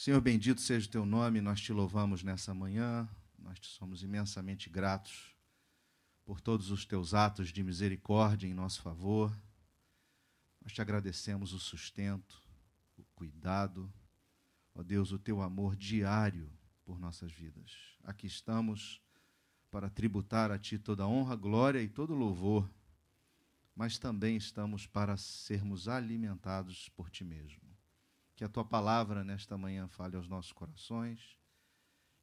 Senhor, bendito seja o teu nome, nós te louvamos nessa manhã, nós te somos imensamente gratos por todos os teus atos de misericórdia em nosso favor. Nós te agradecemos o sustento, o cuidado, ó Deus, o teu amor diário por nossas vidas. Aqui estamos para tributar a ti toda a honra, glória e todo louvor, mas também estamos para sermos alimentados por ti mesmo. Que a tua palavra nesta manhã fale aos nossos corações,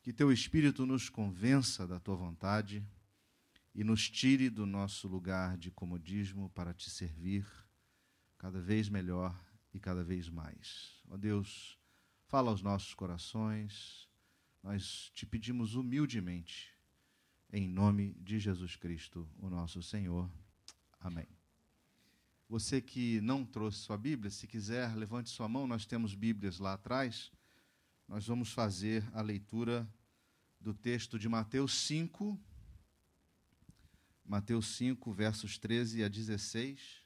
que teu espírito nos convença da tua vontade e nos tire do nosso lugar de comodismo para te servir cada vez melhor e cada vez mais. Ó Deus, fala aos nossos corações, nós te pedimos humildemente, em nome de Jesus Cristo, o nosso Senhor. Amém. Você que não trouxe sua Bíblia, se quiser, levante sua mão, nós temos Bíblias lá atrás. Nós vamos fazer a leitura do texto de Mateus 5, Mateus 5, versos 13 a 16.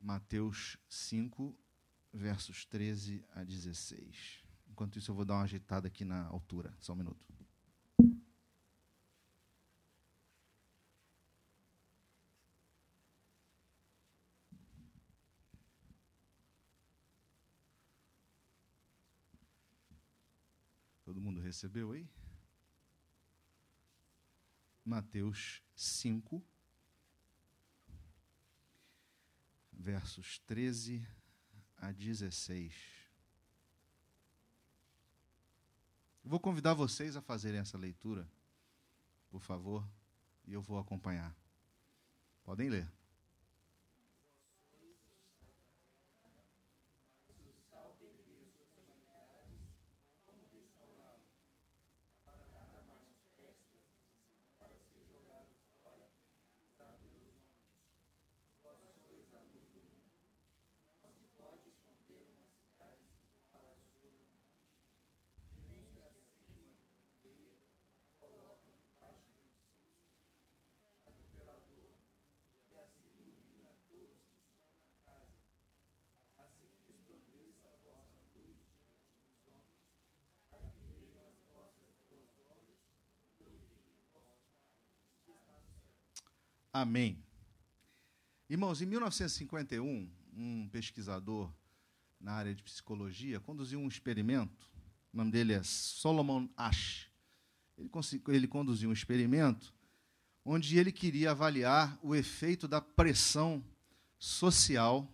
Mateus 5, versos 13 a 16. Enquanto isso, eu vou dar uma ajeitada aqui na altura. Só um minuto. Recebeu aí? Mateus 5, versos 13 a 16. Vou convidar vocês a fazerem essa leitura, por favor, e eu vou acompanhar. Podem ler. Amém. Irmãos, em 1951, um pesquisador na área de psicologia conduziu um experimento. O nome dele é Solomon Ash. Ele, ele conduziu um experimento onde ele queria avaliar o efeito da pressão social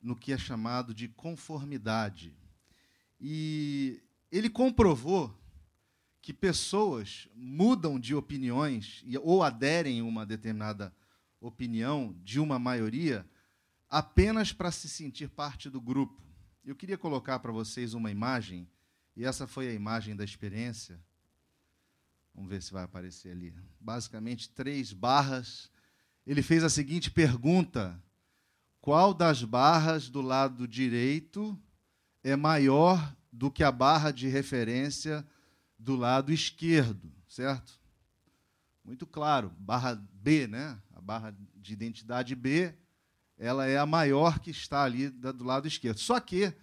no que é chamado de conformidade. E ele comprovou que pessoas mudam de opiniões ou aderem a uma determinada opinião de uma maioria apenas para se sentir parte do grupo. Eu queria colocar para vocês uma imagem, e essa foi a imagem da experiência. Vamos ver se vai aparecer ali. Basicamente, três barras. Ele fez a seguinte pergunta: Qual das barras do lado direito é maior do que a barra de referência do lado esquerdo, certo? Muito claro, barra B, né? A barra de identidade B, ela é a maior que está ali do lado esquerdo. Só que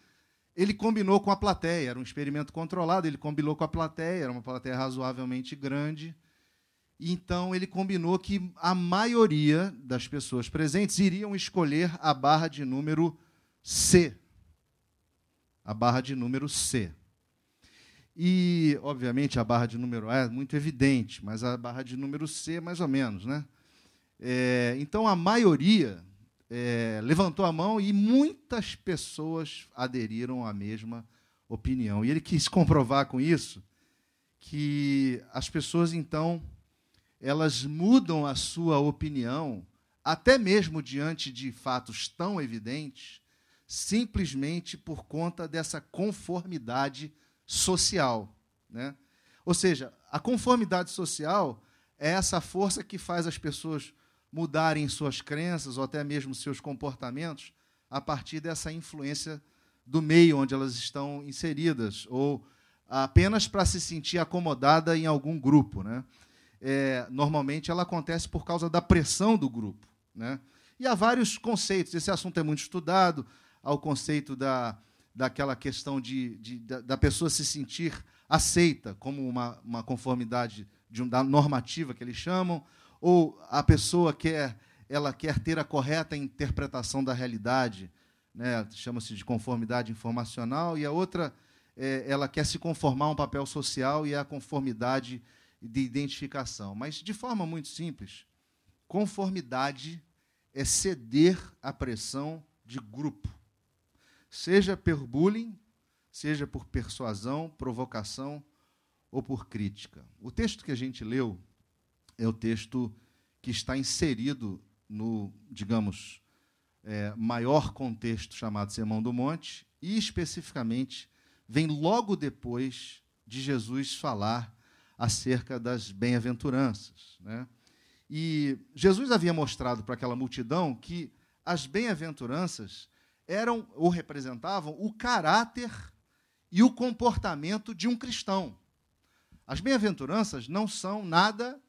ele combinou com a plateia, era um experimento controlado, ele combinou com a plateia, era uma plateia razoavelmente grande. Então ele combinou que a maioria das pessoas presentes iriam escolher a barra de número C. A barra de número C. E, obviamente, a barra de número A é muito evidente, mas a barra de número C, mais ou menos. Né? É, então, a maioria é, levantou a mão e muitas pessoas aderiram à mesma opinião. E ele quis comprovar com isso que as pessoas, então, elas mudam a sua opinião, até mesmo diante de fatos tão evidentes, simplesmente por conta dessa conformidade social. Né? Ou seja, a conformidade social é essa força que faz as pessoas mudarem suas crenças ou até mesmo seus comportamentos a partir dessa influência do meio onde elas estão inseridas, ou apenas para se sentir acomodada em algum grupo. Né? É, normalmente ela acontece por causa da pressão do grupo. Né? E há vários conceitos, esse assunto é muito estudado, ao conceito da, daquela questão de, de da, pessoa se sentir aceita como uma, uma conformidade de um, da normativa que eles chamam, ou a pessoa quer ela quer ter a correta interpretação da realidade, né? chama-se de conformidade informacional, e a outra é, ela quer se conformar a um papel social e a conformidade de identificação. Mas, de forma muito simples, conformidade é ceder à pressão de grupo, seja por bullying, seja por persuasão, provocação ou por crítica. O texto que a gente leu é o texto que está inserido no, digamos, é, maior contexto chamado Sermão do Monte, e especificamente vem logo depois de Jesus falar acerca das bem-aventuranças. Né? E Jesus havia mostrado para aquela multidão que as bem-aventuranças eram ou representavam o caráter e o comportamento de um cristão. As bem-aventuranças não são nada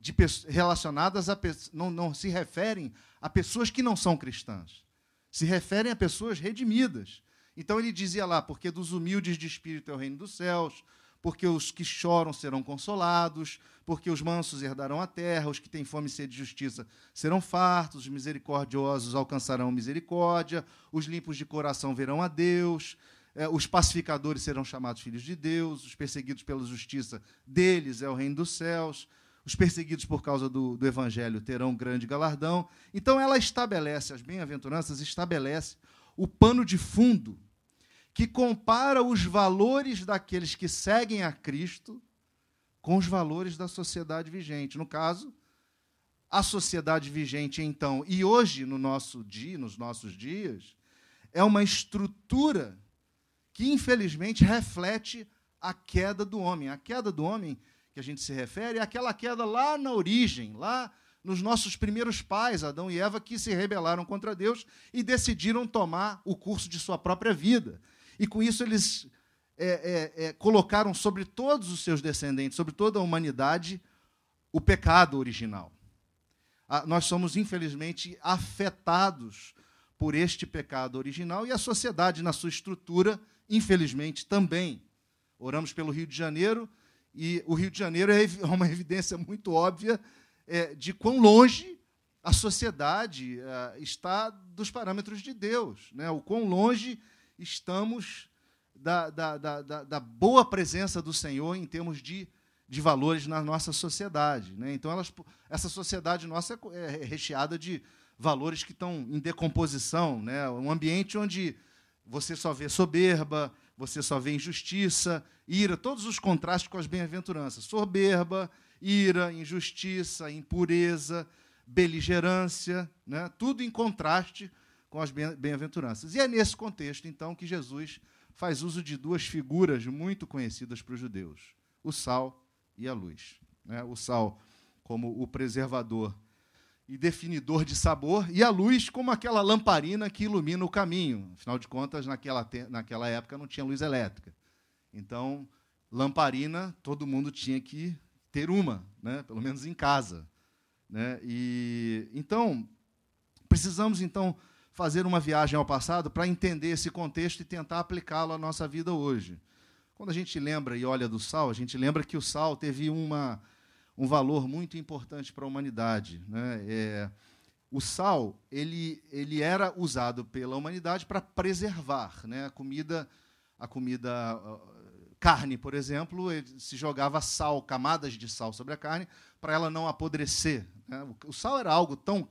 de relacionadas a não, não se referem a pessoas que não são cristãs. Se referem a pessoas redimidas. Então ele dizia lá, porque dos humildes de espírito é o reino dos céus, porque os que choram serão consolados, porque os mansos herdarão a terra, os que têm fome e sede de justiça serão fartos, os misericordiosos alcançarão misericórdia, os limpos de coração verão a Deus, eh, os pacificadores serão chamados filhos de Deus, os perseguidos pela justiça deles é o reino dos céus os perseguidos por causa do, do evangelho terão grande galardão. Então ela estabelece, as bem-aventuranças estabelece o pano de fundo que compara os valores daqueles que seguem a Cristo com os valores da sociedade vigente. No caso, a sociedade vigente então e hoje no nosso dia, nos nossos dias, é uma estrutura que infelizmente reflete a queda do homem. A queda do homem que a gente se refere é aquela queda lá na origem, lá nos nossos primeiros pais, Adão e Eva, que se rebelaram contra Deus e decidiram tomar o curso de sua própria vida. E com isso eles é, é, é, colocaram sobre todos os seus descendentes, sobre toda a humanidade, o pecado original. Ah, nós somos, infelizmente, afetados por este pecado original e a sociedade, na sua estrutura, infelizmente, também. Oramos pelo Rio de Janeiro, e o Rio de Janeiro é uma evidência muito óbvia é, de quão longe a sociedade é, está dos parâmetros de Deus, né? o quão longe estamos da, da, da, da, boa presença do Senhor em termos de, de valores na nossa sociedade. Né? Então, elas, essa sociedade nossa é, é recheada de valores que estão em decomposição, né? um ambiente onde você só vê soberba, você só vê injustiça, ira, todos os contrastes com as bem-aventuranças. Soberba, ira, injustiça, impureza, beligerância, né? tudo em contraste com as bem-aventuranças. E é nesse contexto, então, que Jesus faz uso de duas figuras muito conhecidas para os judeus: o sal e a luz. Né? O sal como o preservador e definidor de sabor, e a luz como aquela lamparina que ilumina o caminho. Afinal de contas, naquela, naquela época não tinha luz elétrica. Então, lamparina, todo mundo tinha que ter uma, né? pelo menos em casa. Né? E, então, precisamos então fazer uma viagem ao passado para entender esse contexto e tentar aplicá-lo à nossa vida hoje. Quando a gente lembra e olha do sal, a gente lembra que o sal teve uma um valor muito importante para a humanidade. Né? É, o sal ele, ele era usado pela humanidade para preservar né? a comida, a comida carne, por exemplo, se jogava sal, camadas de sal sobre a carne para ela não apodrecer. Né? O sal era algo tão,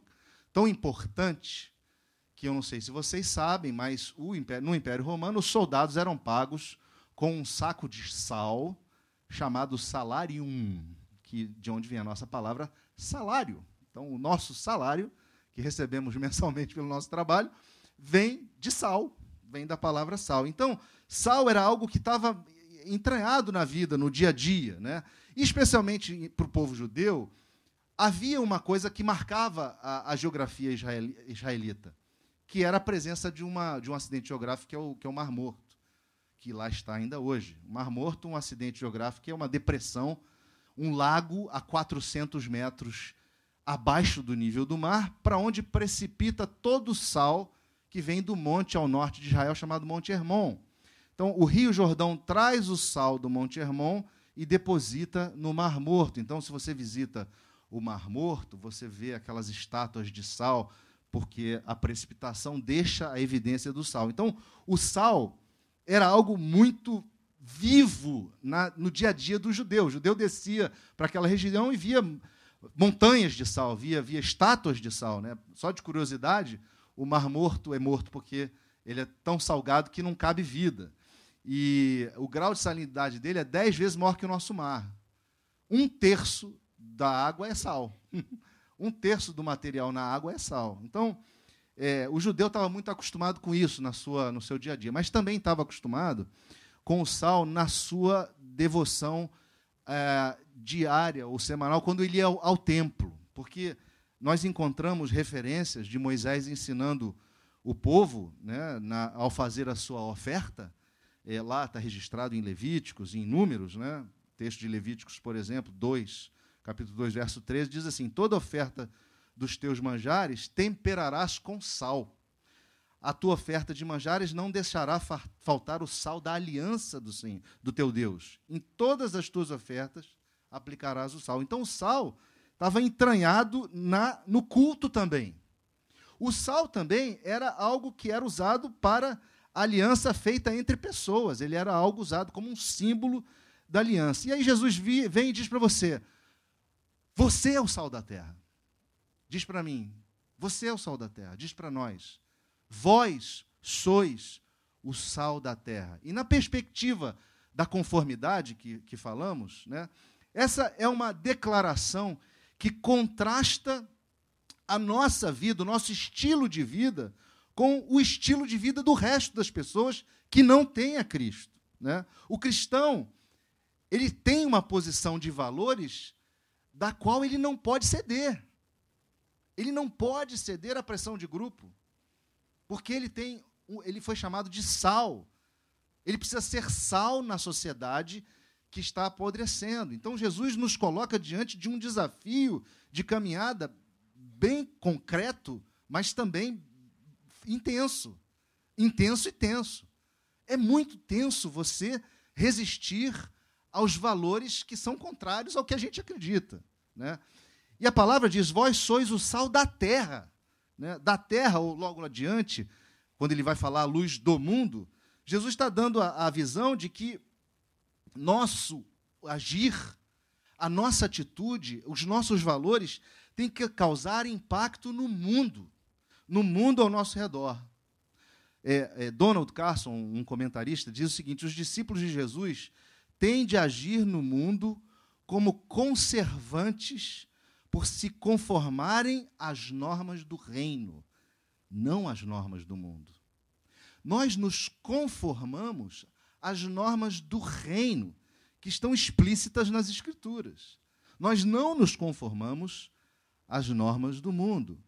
tão importante que eu não sei se vocês sabem, mas Império, no Império Romano os soldados eram pagos com um saco de sal chamado salarium que de onde vem a nossa palavra salário. Então, o nosso salário, que recebemos mensalmente pelo nosso trabalho, vem de sal, vem da palavra sal. Então, sal era algo que estava entranhado na vida, no dia a dia. Né? Especialmente para o povo judeu, havia uma coisa que marcava a, a geografia israelita, que era a presença de, uma, de um acidente geográfico que é, o, que é o Mar Morto, que lá está ainda hoje. O Mar Morto, um acidente geográfico, é uma depressão um lago a 400 metros abaixo do nível do mar, para onde precipita todo o sal que vem do monte ao norte de Israel, chamado Monte Hermon. Então, o Rio Jordão traz o sal do Monte Hermon e deposita no Mar Morto. Então, se você visita o Mar Morto, você vê aquelas estátuas de sal, porque a precipitação deixa a evidência do sal. Então, o sal era algo muito vivo na, no dia a dia do judeu. O judeu descia para aquela região e via montanhas de sal, via, via estátuas de sal. Né? Só de curiosidade, o Mar Morto é morto porque ele é tão salgado que não cabe vida. E o grau de salinidade dele é dez vezes maior que o nosso mar. Um terço da água é sal. um terço do material na água é sal. Então, é, o judeu estava muito acostumado com isso na sua, no seu dia a dia, mas também estava acostumado com o sal na sua devoção é, diária ou semanal, quando ele ia ao, ao templo. Porque nós encontramos referências de Moisés ensinando o povo, né, na, ao fazer a sua oferta, é, lá está registrado em Levíticos, em Números, né, texto de Levíticos, por exemplo, 2, capítulo 2, verso 13, diz assim: Toda oferta dos teus manjares temperarás com sal. A tua oferta de manjares não deixará faltar o sal da aliança do, Senhor, do teu Deus. Em todas as tuas ofertas aplicarás o sal. Então o sal estava entranhado na, no culto também. O sal também era algo que era usado para aliança feita entre pessoas. Ele era algo usado como um símbolo da aliança. E aí Jesus vem e diz para você: Você é o sal da terra. Diz para mim: Você é o sal da terra. Diz para nós: Vós sois o sal da terra. E na perspectiva da conformidade que, que falamos, né, essa é uma declaração que contrasta a nossa vida, o nosso estilo de vida, com o estilo de vida do resto das pessoas que não têm a Cristo. Né? O cristão, ele tem uma posição de valores da qual ele não pode ceder. Ele não pode ceder à pressão de grupo, porque ele tem, ele foi chamado de sal. Ele precisa ser sal na sociedade que está apodrecendo. Então Jesus nos coloca diante de um desafio de caminhada bem concreto, mas também intenso. Intenso e tenso. É muito tenso você resistir aos valores que são contrários ao que a gente acredita. Né? E a palavra diz: Vós sois o sal da terra. Né? Da terra, ou logo adiante, quando ele vai falar a luz do mundo, Jesus está dando a, a visão de que nosso agir, a nossa atitude, os nossos valores têm que causar impacto no mundo no mundo ao nosso redor. É, é, Donald Carson, um comentarista, diz o seguinte: os discípulos de Jesus têm de agir no mundo como conservantes por se conformarem às normas do reino, não às normas do mundo. Nós nos conformamos às normas do reino, que estão explícitas nas Escrituras. Nós não nos conformamos às normas do mundo.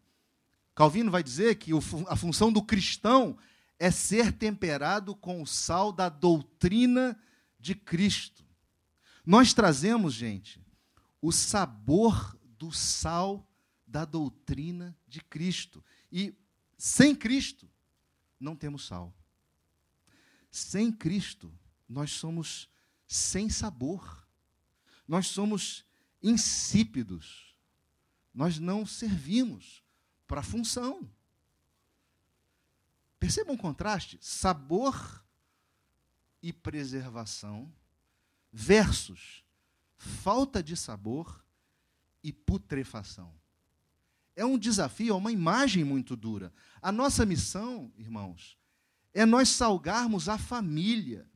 Calvino vai dizer que a função do cristão é ser temperado com o sal da doutrina de Cristo. Nós trazemos, gente, o sabor do sal da doutrina de Cristo. E sem Cristo, não temos sal. Sem Cristo, nós somos sem sabor. Nós somos insípidos. Nós não servimos para a função. Perceba um contraste: sabor e preservação versus falta de sabor e putrefação. É um desafio, é uma imagem muito dura. A nossa missão, irmãos, é nós salgarmos a família,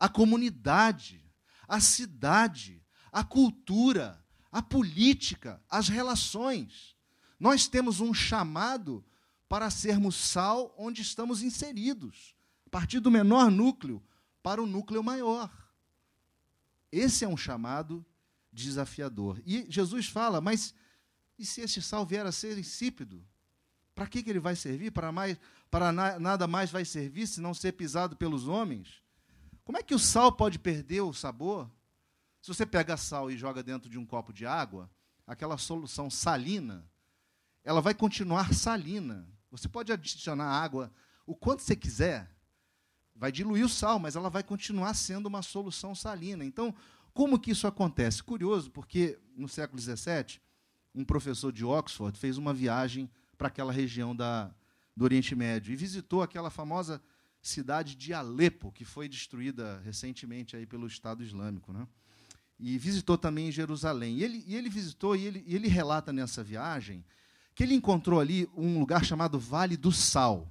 a comunidade, a cidade, a cultura, a política, as relações. Nós temos um chamado para sermos sal onde estamos inseridos, a partir do menor núcleo para o núcleo maior. Esse é um chamado desafiador. E Jesus fala, mas e se esse sal vier a ser insípido? Para que, que ele vai servir? Para, mais, para na, nada mais vai servir se não ser pisado pelos homens? Como é que o sal pode perder o sabor? Se você pega sal e joga dentro de um copo de água, aquela solução salina, ela vai continuar salina. Você pode adicionar água o quanto você quiser, vai diluir o sal, mas ela vai continuar sendo uma solução salina. Então, como que isso acontece? Curioso, porque no século XVII, um professor de Oxford fez uma viagem para aquela região da, do Oriente Médio e visitou aquela famosa cidade de Alepo, que foi destruída recentemente aí pelo Estado Islâmico. Né? E visitou também Jerusalém. E ele, e ele visitou, e ele, e ele relata nessa viagem, que ele encontrou ali um lugar chamado Vale do Sal.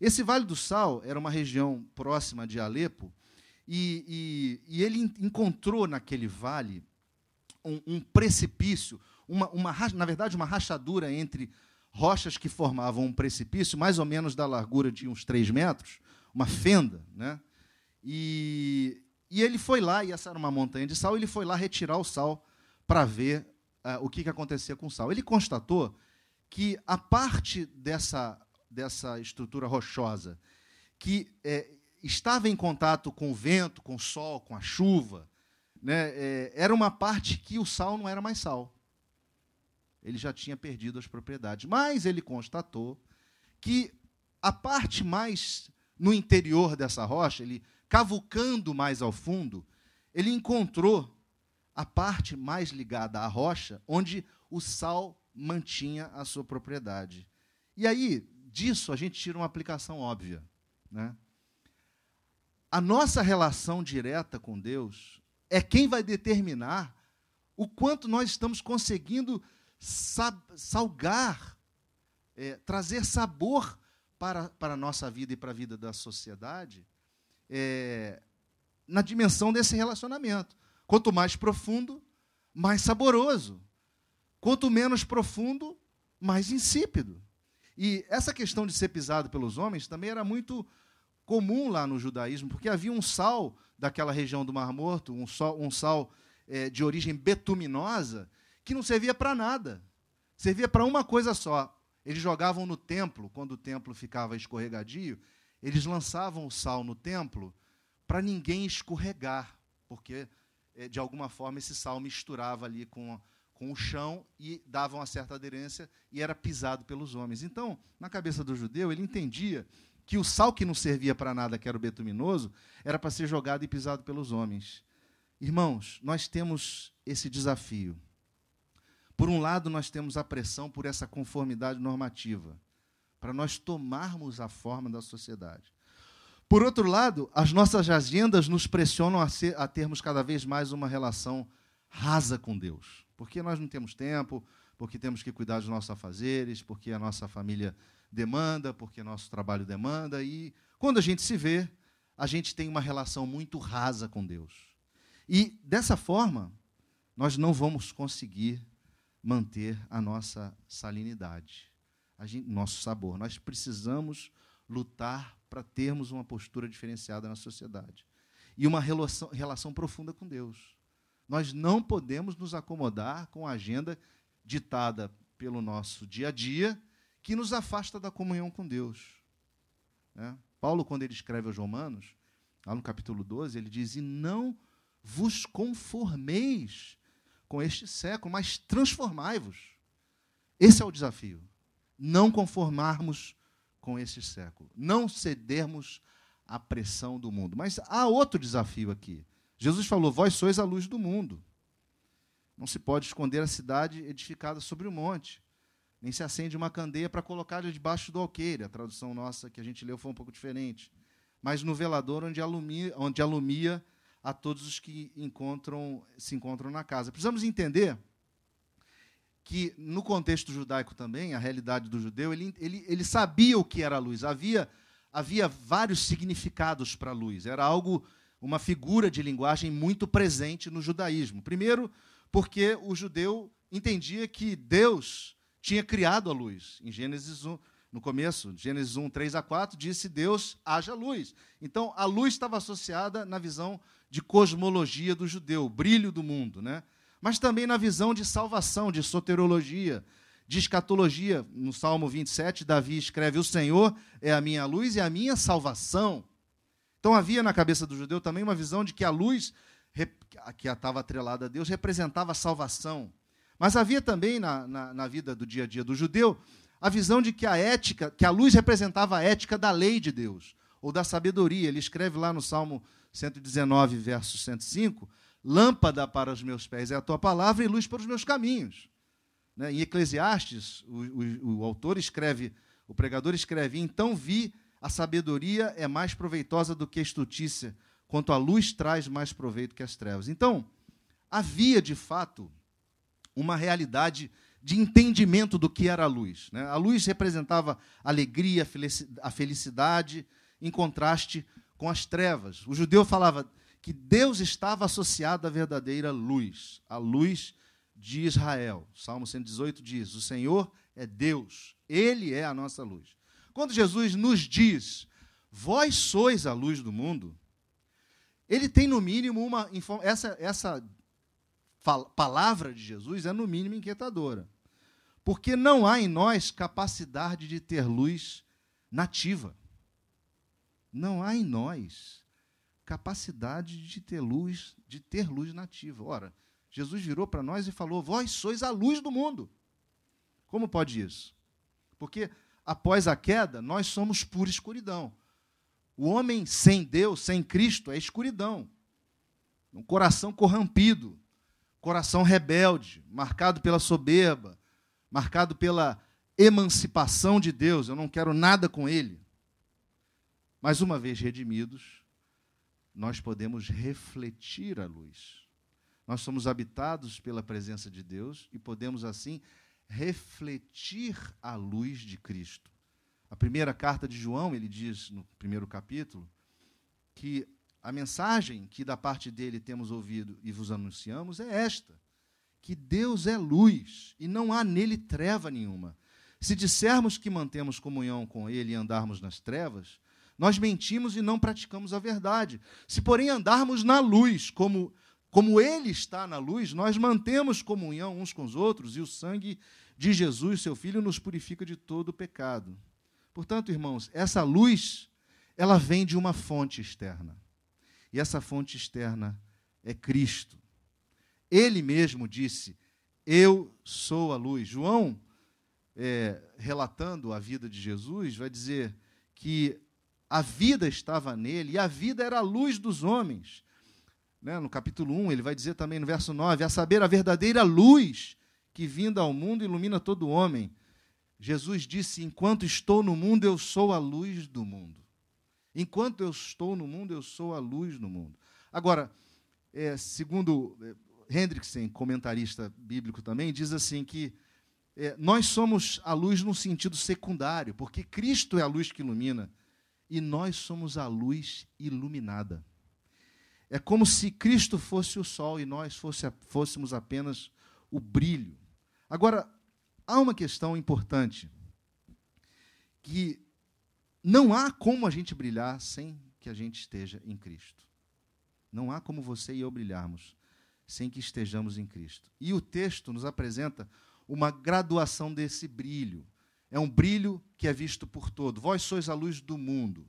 Esse Vale do Sal era uma região próxima de Alepo, e, e, e ele encontrou naquele vale um, um precipício, uma, uma, na verdade, uma rachadura entre rochas que formavam um precipício, mais ou menos da largura de uns 3 metros, uma fenda. Né? E, e ele foi lá, e essa era uma montanha de sal, ele foi lá retirar o sal para ver uh, o que, que acontecia com o sal. Ele constatou que a parte dessa, dessa estrutura rochosa que é, estava em contato com o vento, com o sol, com a chuva, né, é, era uma parte que o sal não era mais sal ele já tinha perdido as propriedades. Mas ele constatou que a parte mais no interior dessa rocha, ele cavucando mais ao fundo, ele encontrou a parte mais ligada à rocha, onde o sal mantinha a sua propriedade. E aí, disso, a gente tira uma aplicação óbvia. Né? A nossa relação direta com Deus é quem vai determinar o quanto nós estamos conseguindo salgar, é, trazer sabor para, para a nossa vida e para a vida da sociedade é, na dimensão desse relacionamento. Quanto mais profundo, mais saboroso. Quanto menos profundo, mais insípido. E essa questão de ser pisado pelos homens também era muito comum lá no judaísmo, porque havia um sal daquela região do Mar Morto, um, sal, um sal é, de origem betuminosa, que não servia para nada. Servia para uma coisa só. Eles jogavam no templo, quando o templo ficava escorregadio, eles lançavam o sal no templo para ninguém escorregar, porque eh, de alguma forma esse sal misturava ali com, com o chão e dava uma certa aderência e era pisado pelos homens. Então, na cabeça do judeu, ele entendia que o sal que não servia para nada, que era o betuminoso, era para ser jogado e pisado pelos homens. Irmãos, nós temos esse desafio. Por um lado, nós temos a pressão por essa conformidade normativa, para nós tomarmos a forma da sociedade. Por outro lado, as nossas agendas nos pressionam a, ser, a termos cada vez mais uma relação rasa com Deus, porque nós não temos tempo, porque temos que cuidar dos nossos afazeres, porque a nossa família demanda, porque nosso trabalho demanda, e quando a gente se vê, a gente tem uma relação muito rasa com Deus. E dessa forma, nós não vamos conseguir manter a nossa salinidade, a gente, nosso sabor. Nós precisamos lutar para termos uma postura diferenciada na sociedade e uma relação, relação profunda com Deus. Nós não podemos nos acomodar com a agenda ditada pelo nosso dia a dia, que nos afasta da comunhão com Deus. Né? Paulo, quando ele escreve aos Romanos, lá no capítulo 12, ele diz: E não vos conformeis com este século, mas transformai-vos. Esse é o desafio. Não conformarmos com este século, não cedermos à pressão do mundo. Mas há outro desafio aqui. Jesus falou: Vós sois a luz do mundo. Não se pode esconder a cidade edificada sobre o monte, nem se acende uma candeia para colocar debaixo do alqueire. A tradução nossa que a gente leu foi um pouco diferente. Mas no velador onde alumia, onde alumia a todos os que encontram, se encontram na casa. Precisamos entender que, no contexto judaico também, a realidade do judeu, ele, ele, ele sabia o que era a luz. Havia, havia vários significados para a luz. Era algo, uma figura de linguagem muito presente no judaísmo. Primeiro, porque o judeu entendia que Deus tinha criado a luz. Em Gênesis 1, no começo, Gênesis 1, 3 a 4, disse Deus haja luz. Então, a luz estava associada na visão de cosmologia do judeu, brilho do mundo, né? mas também na visão de salvação, de soterologia, de escatologia. No Salmo 27, Davi escreve: O Senhor é a minha luz e a minha salvação. Então havia na cabeça do judeu também uma visão de que a luz, que estava atrelada a Deus, representava a salvação. Mas havia também na, na, na vida do dia a dia do judeu a visão de que a ética, que a luz representava a ética da lei de Deus, ou da sabedoria. Ele escreve lá no Salmo 119, verso 105, lâmpada para os meus pés é a tua palavra e luz para os meus caminhos. Né? Em Eclesiastes, o, o, o autor escreve, o pregador escreve, então vi a sabedoria é mais proveitosa do que a estutícia, quanto a luz traz mais proveito que as trevas. Então, havia de fato uma realidade de entendimento do que era a luz. Né? A luz representava alegria, a felicidade, em contraste com as trevas. O judeu falava que Deus estava associado à verdadeira luz, a luz de Israel. Salmo 118 diz: O Senhor é Deus, Ele é a nossa luz. Quando Jesus nos diz, vós sois a luz do mundo, ele tem no mínimo uma. Essa, essa palavra de Jesus é no mínimo inquietadora. Porque não há em nós capacidade de ter luz nativa. Não há em nós capacidade de ter luz, de ter luz nativa. Ora, Jesus virou para nós e falou: "Vós sois a luz do mundo". Como pode isso? Porque após a queda, nós somos pura escuridão. O homem sem Deus, sem Cristo, é escuridão. Um coração corrompido, coração rebelde, marcado pela soberba, marcado pela emancipação de Deus, eu não quero nada com Ele. Mas uma vez redimidos, nós podemos refletir a luz. Nós somos habitados pela presença de Deus e podemos, assim, refletir a luz de Cristo. A primeira carta de João, ele diz no primeiro capítulo, que a mensagem que da parte dele temos ouvido e vos anunciamos é esta: que Deus é luz e não há nele treva nenhuma. Se dissermos que mantemos comunhão com Ele e andarmos nas trevas, nós mentimos e não praticamos a verdade. Se, porém, andarmos na luz, como, como Ele está na luz, nós mantemos comunhão uns com os outros e o sangue de Jesus, seu Filho, nos purifica de todo o pecado. Portanto, irmãos, essa luz, ela vem de uma fonte externa. E essa fonte externa é Cristo. Ele mesmo disse: Eu sou a luz. João, é, relatando a vida de Jesus, vai dizer que a vida estava nele e a vida era a luz dos homens. Né? No capítulo 1, ele vai dizer também no verso 9: A saber, a verdadeira luz que vinda ao mundo ilumina todo homem. Jesus disse: Enquanto estou no mundo, eu sou a luz do mundo. Enquanto eu estou no mundo, eu sou a luz do mundo. Agora, é, segundo é, Hendrickson, comentarista bíblico também, diz assim que é, nós somos a luz no sentido secundário, porque Cristo é a luz que ilumina e nós somos a luz iluminada. É como se Cristo fosse o sol e nós fosse, fôssemos apenas o brilho. Agora, há uma questão importante que não há como a gente brilhar sem que a gente esteja em Cristo. Não há como você e eu brilharmos sem que estejamos em Cristo. E o texto nos apresenta uma graduação desse brilho. É um brilho que é visto por todo. Vós sois a luz do mundo.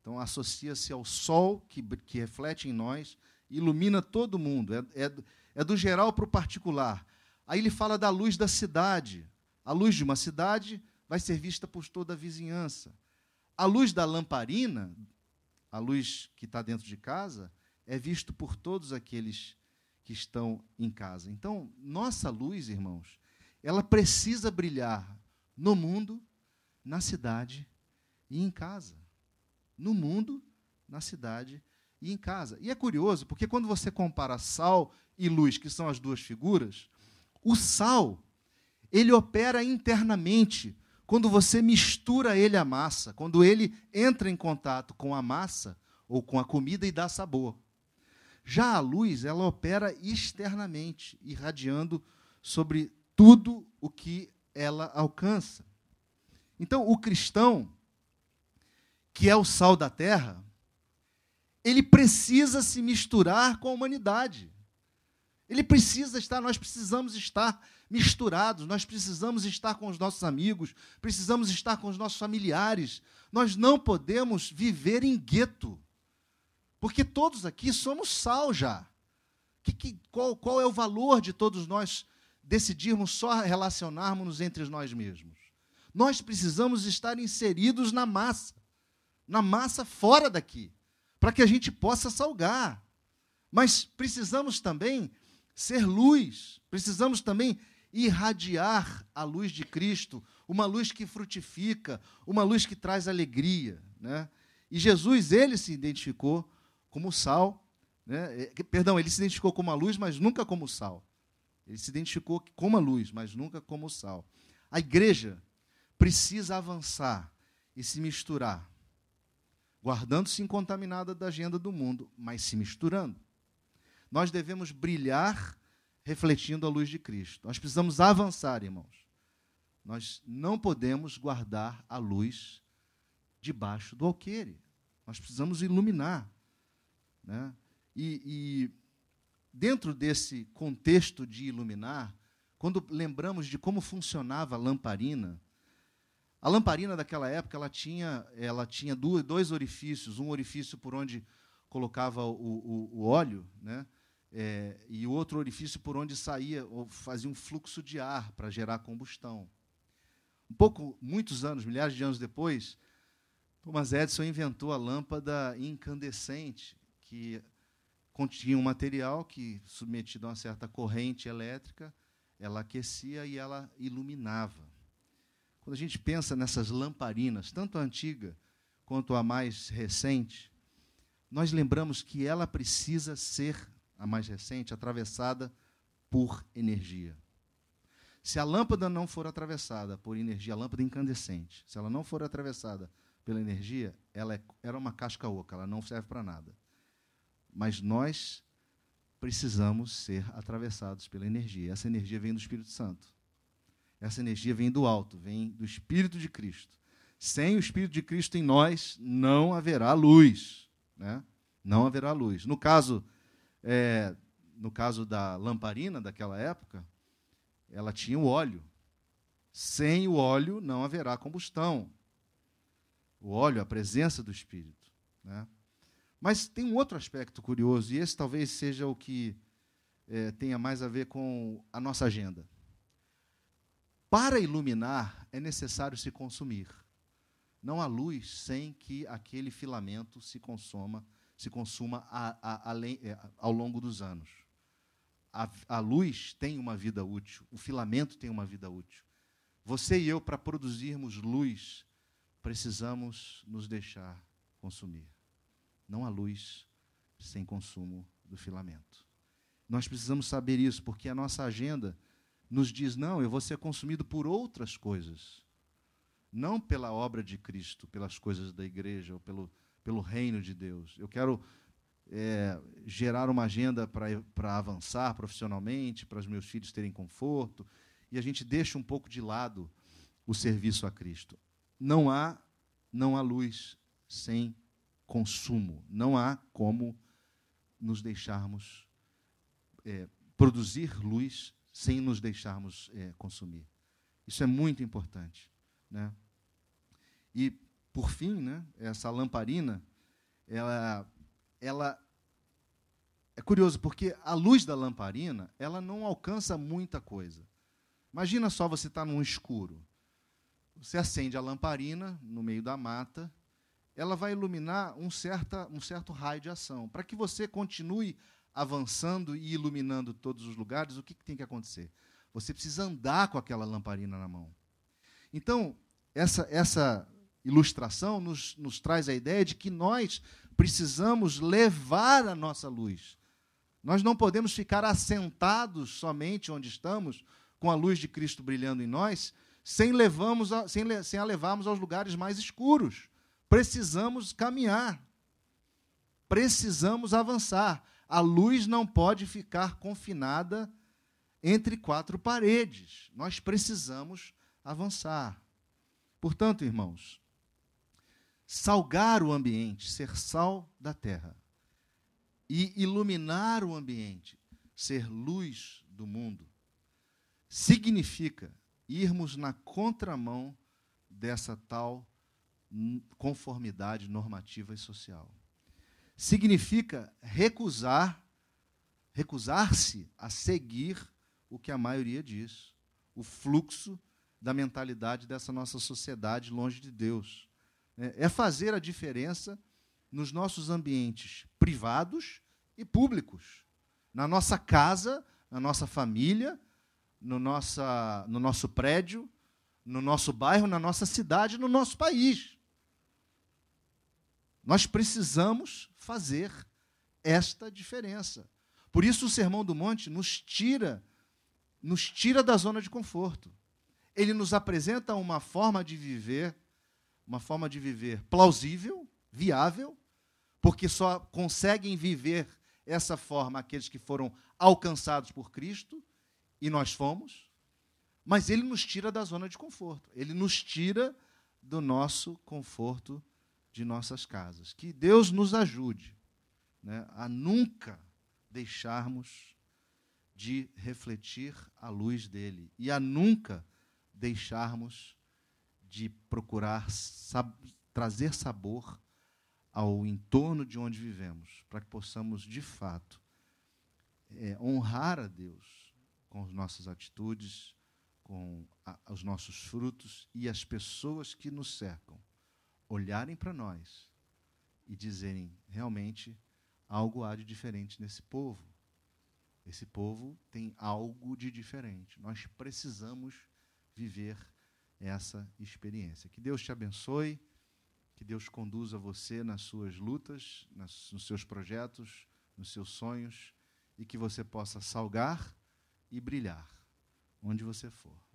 Então, associa-se ao sol que, que reflete em nós, ilumina todo mundo. É, é, é do geral para o particular. Aí ele fala da luz da cidade. A luz de uma cidade vai ser vista por toda a vizinhança. A luz da lamparina, a luz que está dentro de casa, é visto por todos aqueles que estão em casa. Então, nossa luz, irmãos, ela precisa brilhar no mundo, na cidade e em casa. No mundo, na cidade e em casa. E é curioso, porque quando você compara sal e luz, que são as duas figuras, o sal, ele opera internamente quando você mistura ele à massa, quando ele entra em contato com a massa ou com a comida e dá sabor. Já a luz, ela opera externamente, irradiando sobre tudo o que ela alcança. Então, o cristão, que é o sal da terra, ele precisa se misturar com a humanidade. Ele precisa estar, nós precisamos estar misturados, nós precisamos estar com os nossos amigos, precisamos estar com os nossos familiares. Nós não podemos viver em gueto. Porque todos aqui somos sal já. Que, que, qual, qual é o valor de todos nós decidirmos só relacionarmos-nos entre nós mesmos? Nós precisamos estar inseridos na massa, na massa fora daqui, para que a gente possa salgar. Mas precisamos também ser luz, precisamos também irradiar a luz de Cristo, uma luz que frutifica, uma luz que traz alegria. Né? E Jesus, ele se identificou como sal, né? É, perdão, ele se identificou como a luz, mas nunca como sal. Ele se identificou como a luz, mas nunca como sal. A igreja precisa avançar e se misturar, guardando-se incontaminada da agenda do mundo, mas se misturando. Nós devemos brilhar refletindo a luz de Cristo. Nós precisamos avançar, irmãos. Nós não podemos guardar a luz debaixo do alqueire. Nós precisamos iluminar. Né? E, e dentro desse contexto de iluminar, quando lembramos de como funcionava a lamparina, a lamparina daquela época ela tinha, ela tinha dois orifícios, um orifício por onde colocava o, o, o óleo, né? É, e outro orifício por onde saía, ou fazia um fluxo de ar para gerar combustão. Um pouco, muitos anos, milhares de anos depois, Thomas Edison inventou a lâmpada incandescente, que continha um material que, submetido a uma certa corrente elétrica, ela aquecia e ela iluminava. Quando a gente pensa nessas lamparinas, tanto a antiga quanto a mais recente, nós lembramos que ela precisa ser a mais recente, atravessada por energia. Se a lâmpada não for atravessada por energia, a lâmpada incandescente, se ela não for atravessada pela energia, ela é, era uma casca oca, ela não serve para nada. Mas nós precisamos ser atravessados pela energia. Essa energia vem do Espírito Santo. Essa energia vem do alto, vem do Espírito de Cristo. Sem o Espírito de Cristo em nós, não haverá luz. Né? Não haverá luz. No caso é, no caso da lamparina daquela época, ela tinha o óleo. Sem o óleo não haverá combustão. O óleo, a presença do Espírito. Né? Mas tem um outro aspecto curioso, e esse talvez seja o que é, tenha mais a ver com a nossa agenda. Para iluminar, é necessário se consumir. Não há luz sem que aquele filamento se consuma se consuma a, a, a, é, ao longo dos anos. A, luz tem uma vida útil, o filamento tem uma vida útil. Você e eu, para produzirmos luz, precisamos nos deixar consumir. Não há luz sem consumo do filamento. Nós precisamos saber isso, porque a nossa agenda nos diz: não, eu vou ser consumido por outras coisas. Não pela obra de Cristo, pelas coisas da igreja, ou pelo, pelo reino de Deus. Eu quero é, gerar uma agenda para avançar profissionalmente, para os meus filhos terem conforto, e a gente deixa um pouco de lado o serviço a Cristo. Não há, não há luz sem consumo. Não há como nos deixarmos é, produzir luz sem nos deixarmos é, consumir. Isso é muito importante. Né? E por fim, né, essa lamparina, ela, ela é curioso porque a luz da lamparina, ela não alcança muita coisa. Imagina só você estar tá num escuro. Você acende a lamparina no meio da mata, ela vai iluminar um, certa, um certo raio de ação. Para que você continue avançando e iluminando todos os lugares, o que, que tem que acontecer? Você precisa andar com aquela lamparina na mão. Então, essa, essa ilustração nos, nos traz a ideia de que nós precisamos levar a nossa luz. Nós não podemos ficar assentados somente onde estamos, com a luz de Cristo brilhando em nós, sem, levamos a, sem, sem a levarmos aos lugares mais escuros. Precisamos caminhar. Precisamos avançar. A luz não pode ficar confinada entre quatro paredes. Nós precisamos avançar. Portanto, irmãos, salgar o ambiente, ser sal da terra, e iluminar o ambiente, ser luz do mundo, significa irmos na contramão dessa tal conformidade normativa e social. Significa recusar, recusar-se a seguir o que a maioria diz, o fluxo da mentalidade dessa nossa sociedade longe de Deus. É, é fazer a diferença nos nossos ambientes privados e públicos, na nossa casa, na nossa família, no, nossa, no nosso prédio, no nosso bairro, na nossa cidade, no nosso país. Nós precisamos fazer esta diferença. Por isso o Sermão do Monte nos tira nos tira da zona de conforto. Ele nos apresenta uma forma de viver, uma forma de viver plausível, viável, porque só conseguem viver essa forma aqueles que foram alcançados por Cristo, e nós fomos, mas ele nos tira da zona de conforto, ele nos tira do nosso conforto de nossas casas. Que Deus nos ajude né, a nunca deixarmos de refletir a luz dele e a nunca deixarmos de procurar sab trazer sabor ao entorno de onde vivemos, para que possamos, de fato, é, honrar a Deus com as nossas atitudes, com a, os nossos frutos e as pessoas que nos cercam olharem para nós e dizerem: realmente, algo há de diferente nesse povo. Esse povo tem algo de diferente. Nós precisamos viver essa experiência. Que Deus te abençoe. Que Deus conduza você nas suas lutas, nas, nos seus projetos, nos seus sonhos, e que você possa salgar e brilhar onde você for.